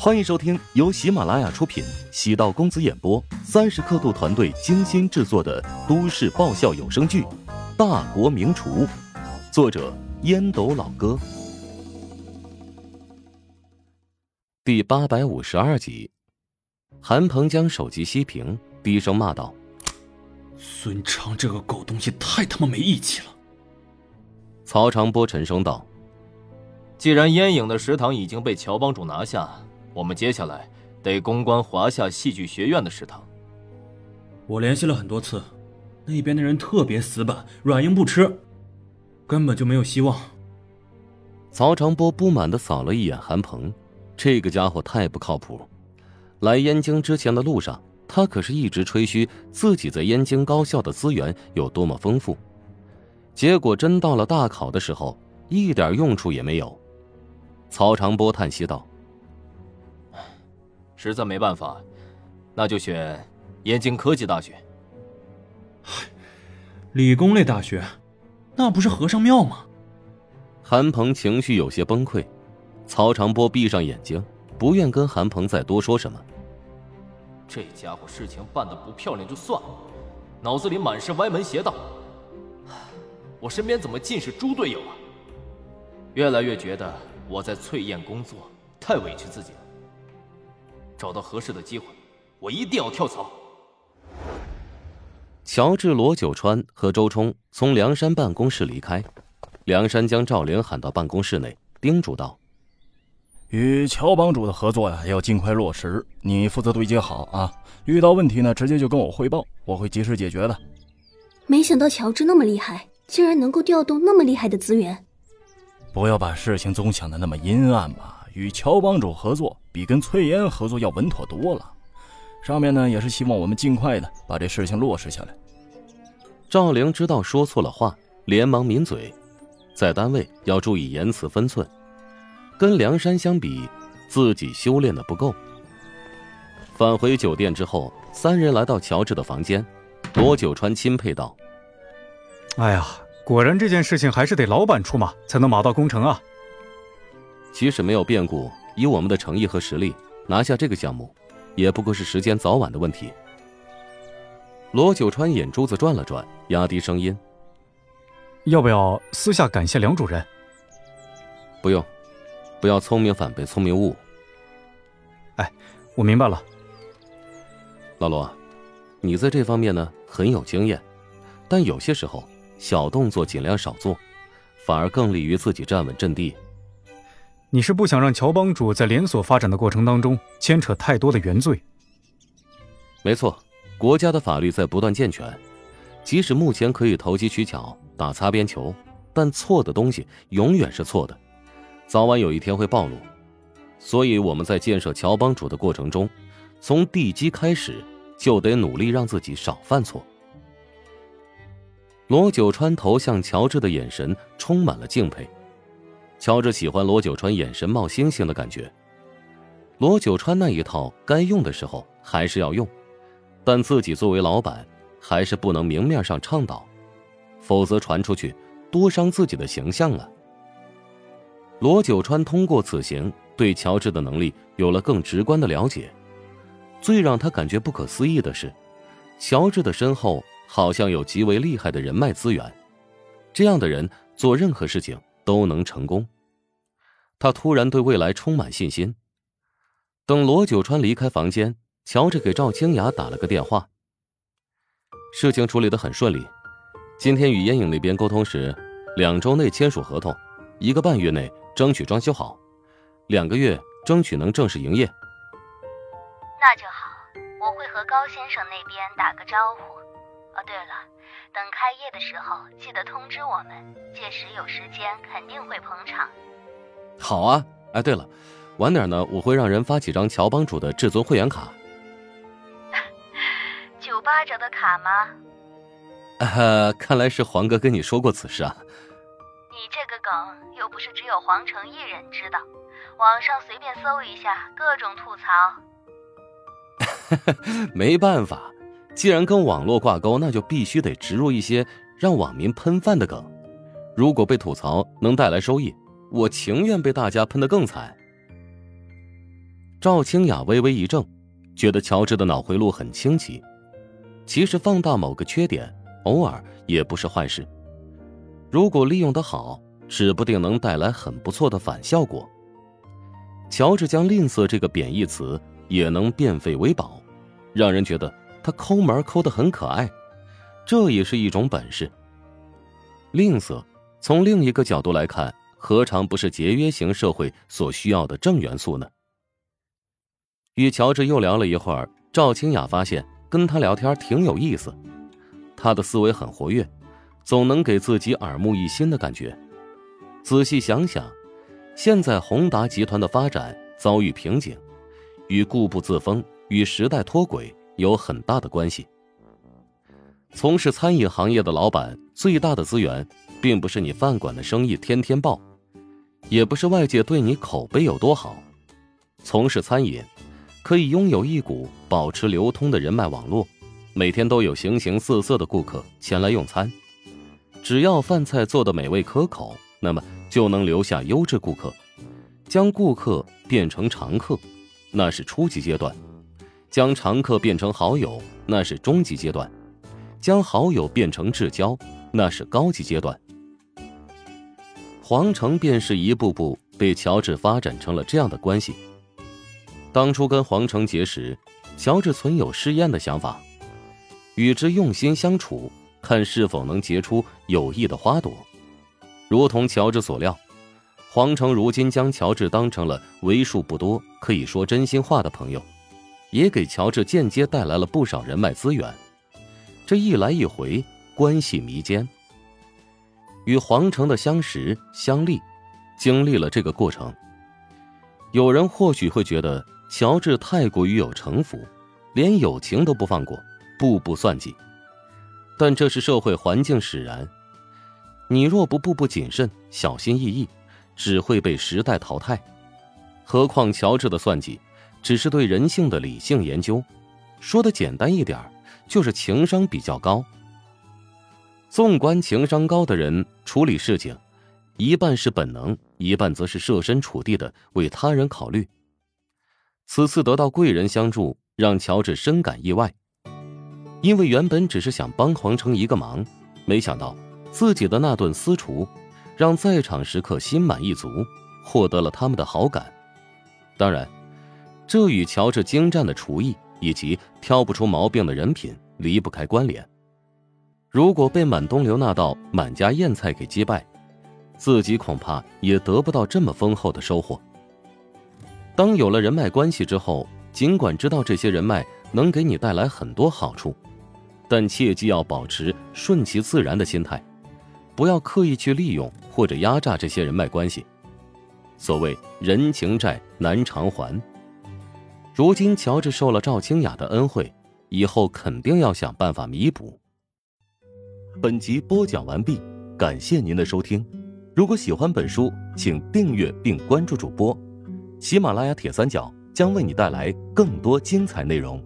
欢迎收听由喜马拉雅出品、喜道公子演播、三十刻度团队精心制作的都市爆笑有声剧《大国名厨》，作者烟斗老哥，第八百五十二集。韩鹏将手机熄屏，低声骂道：“孙昌这个狗东西太他妈没义气了！”曹长波沉声道：“既然烟影的食堂已经被乔帮主拿下。”我们接下来得攻关华夏戏剧学院的食堂。我联系了很多次，那边的人特别死板，软硬不吃，根本就没有希望。曹长波不满的扫了一眼韩鹏，这个家伙太不靠谱。来燕京之前的路上，他可是一直吹嘘自己在燕京高校的资源有多么丰富，结果真到了大考的时候，一点用处也没有。曹长波叹息道。实在没办法，那就选燕京科技大学。理工类大学，那不是和尚庙吗？韩鹏情绪有些崩溃，曹长波闭上眼睛，不愿跟韩鹏再多说什么。这家伙事情办的不漂亮就算了，脑子里满是歪门邪道。我身边怎么尽是猪队友啊？越来越觉得我在翠燕工作太委屈自己了。找到合适的机会，我一定要跳槽。乔治、罗九川和周冲从梁山办公室离开，梁山将赵玲喊到办公室内，叮嘱道：“与乔帮主的合作呀，要尽快落实，你负责对接好啊。遇到问题呢，直接就跟我汇报，我会及时解决的。”没想到乔治那么厉害，竟然能够调动那么厉害的资源。不要把事情总想的那么阴暗嘛。与乔帮主合作比跟翠烟合作要稳妥多了，上面呢也是希望我们尽快的把这事情落实下来。赵玲知道说错了话，连忙抿嘴，在单位要注意言辞分寸。跟梁山相比，自己修炼的不够。返回酒店之后，三人来到乔治的房间，罗九川钦佩道：“哎呀，果然这件事情还是得老板出马才能马到功成啊。”即使没有变故，以我们的诚意和实力拿下这个项目，也不过是时间早晚的问题。罗九川眼珠子转了转，压低声音：“要不要私下感谢梁主任？”“不用，不要聪明反被聪明误。”“哎，我明白了。”“老罗，你在这方面呢很有经验，但有些时候小动作尽量少做，反而更利于自己站稳阵地。”你是不想让乔帮主在连锁发展的过程当中牵扯太多的原罪？没错，国家的法律在不断健全，即使目前可以投机取巧、打擦边球，但错的东西永远是错的，早晚有一天会暴露。所以我们在建设乔帮主的过程中，从地基开始就得努力让自己少犯错。罗九川投向乔治的眼神充满了敬佩。乔治喜欢罗九川眼神冒星星的感觉。罗九川那一套该用的时候还是要用，但自己作为老板，还是不能明面上倡导，否则传出去多伤自己的形象啊。罗九川通过此行对乔治的能力有了更直观的了解。最让他感觉不可思议的是，乔治的身后好像有极为厉害的人脉资源，这样的人做任何事情。都能成功，他突然对未来充满信心。等罗九川离开房间，乔治给赵清雅打了个电话。事情处理的很顺利，今天与烟影那边沟通时，两周内签署合同，一个半月内争取装修好，两个月争取能正式营业。那就好，我会和高先生那边打个招呼。哦，对了。等开业的时候，记得通知我们，届时有时间肯定会捧场。好啊，哎，对了，晚点呢，我会让人发几张乔帮主的至尊会员卡。九八折的卡吗？呃，看来是黄哥跟你说过此事啊。你这个梗又不是只有黄城一人知道，网上随便搜一下，各种吐槽。没办法。既然跟网络挂钩，那就必须得植入一些让网民喷饭的梗。如果被吐槽能带来收益，我情愿被大家喷得更惨。赵清雅微微一怔，觉得乔治的脑回路很清奇。其实放大某个缺点，偶尔也不是坏事。如果利用得好，指不定能带来很不错的反效果。乔治将“吝啬”这个贬义词也能变废为宝，让人觉得他抠门抠得很可爱，这也是一种本事。吝啬，从另一个角度来看，何尝不是节约型社会所需要的正元素呢？与乔治又聊了一会儿，赵清雅发现跟他聊天挺有意思，他的思维很活跃，总能给自己耳目一新的感觉。仔细想想。现在宏达集团的发展遭遇瓶颈，与固步自封、与时代脱轨有很大的关系。从事餐饮行业的老板最大的资源，并不是你饭馆的生意天天爆，也不是外界对你口碑有多好。从事餐饮，可以拥有一股保持流通的人脉网络，每天都有形形色色的顾客前来用餐，只要饭菜做的美味可口。那么就能留下优质顾客，将顾客变成常客，那是初级阶段；将常客变成好友，那是中级阶段；将好友变成至交，那是高级阶段。皇城便是一步步被乔治发展成了这样的关系。当初跟皇城结识，乔治存有试验的想法，与之用心相处，看是否能结出有益的花朵。如同乔治所料，皇城如今将乔治当成了为数不多可以说真心话的朋友，也给乔治间接带来了不少人脉资源。这一来一回，关系弥坚。与皇城的相识相立，经历了这个过程。有人或许会觉得乔治太过于有城府，连友情都不放过，步步算计。但这是社会环境使然。你若不步步谨慎、小心翼翼，只会被时代淘汰。何况乔治的算计，只是对人性的理性研究。说的简单一点，就是情商比较高。纵观情商高的人处理事情，一半是本能，一半则是设身处地的为他人考虑。此次得到贵人相助，让乔治深感意外，因为原本只是想帮黄成一个忙，没想到。自己的那顿私厨，让在场食客心满意足，获得了他们的好感。当然，这与乔治精湛的厨艺以及挑不出毛病的人品离不开关联。如果被满东流那道满家宴菜给击败，自己恐怕也得不到这么丰厚的收获。当有了人脉关系之后，尽管知道这些人脉能给你带来很多好处，但切记要保持顺其自然的心态。不要刻意去利用或者压榨这些人脉关系。所谓人情债难偿还。如今乔治受了赵清雅的恩惠，以后肯定要想办法弥补。本集播讲完毕，感谢您的收听。如果喜欢本书，请订阅并关注主播。喜马拉雅铁三角将为你带来更多精彩内容。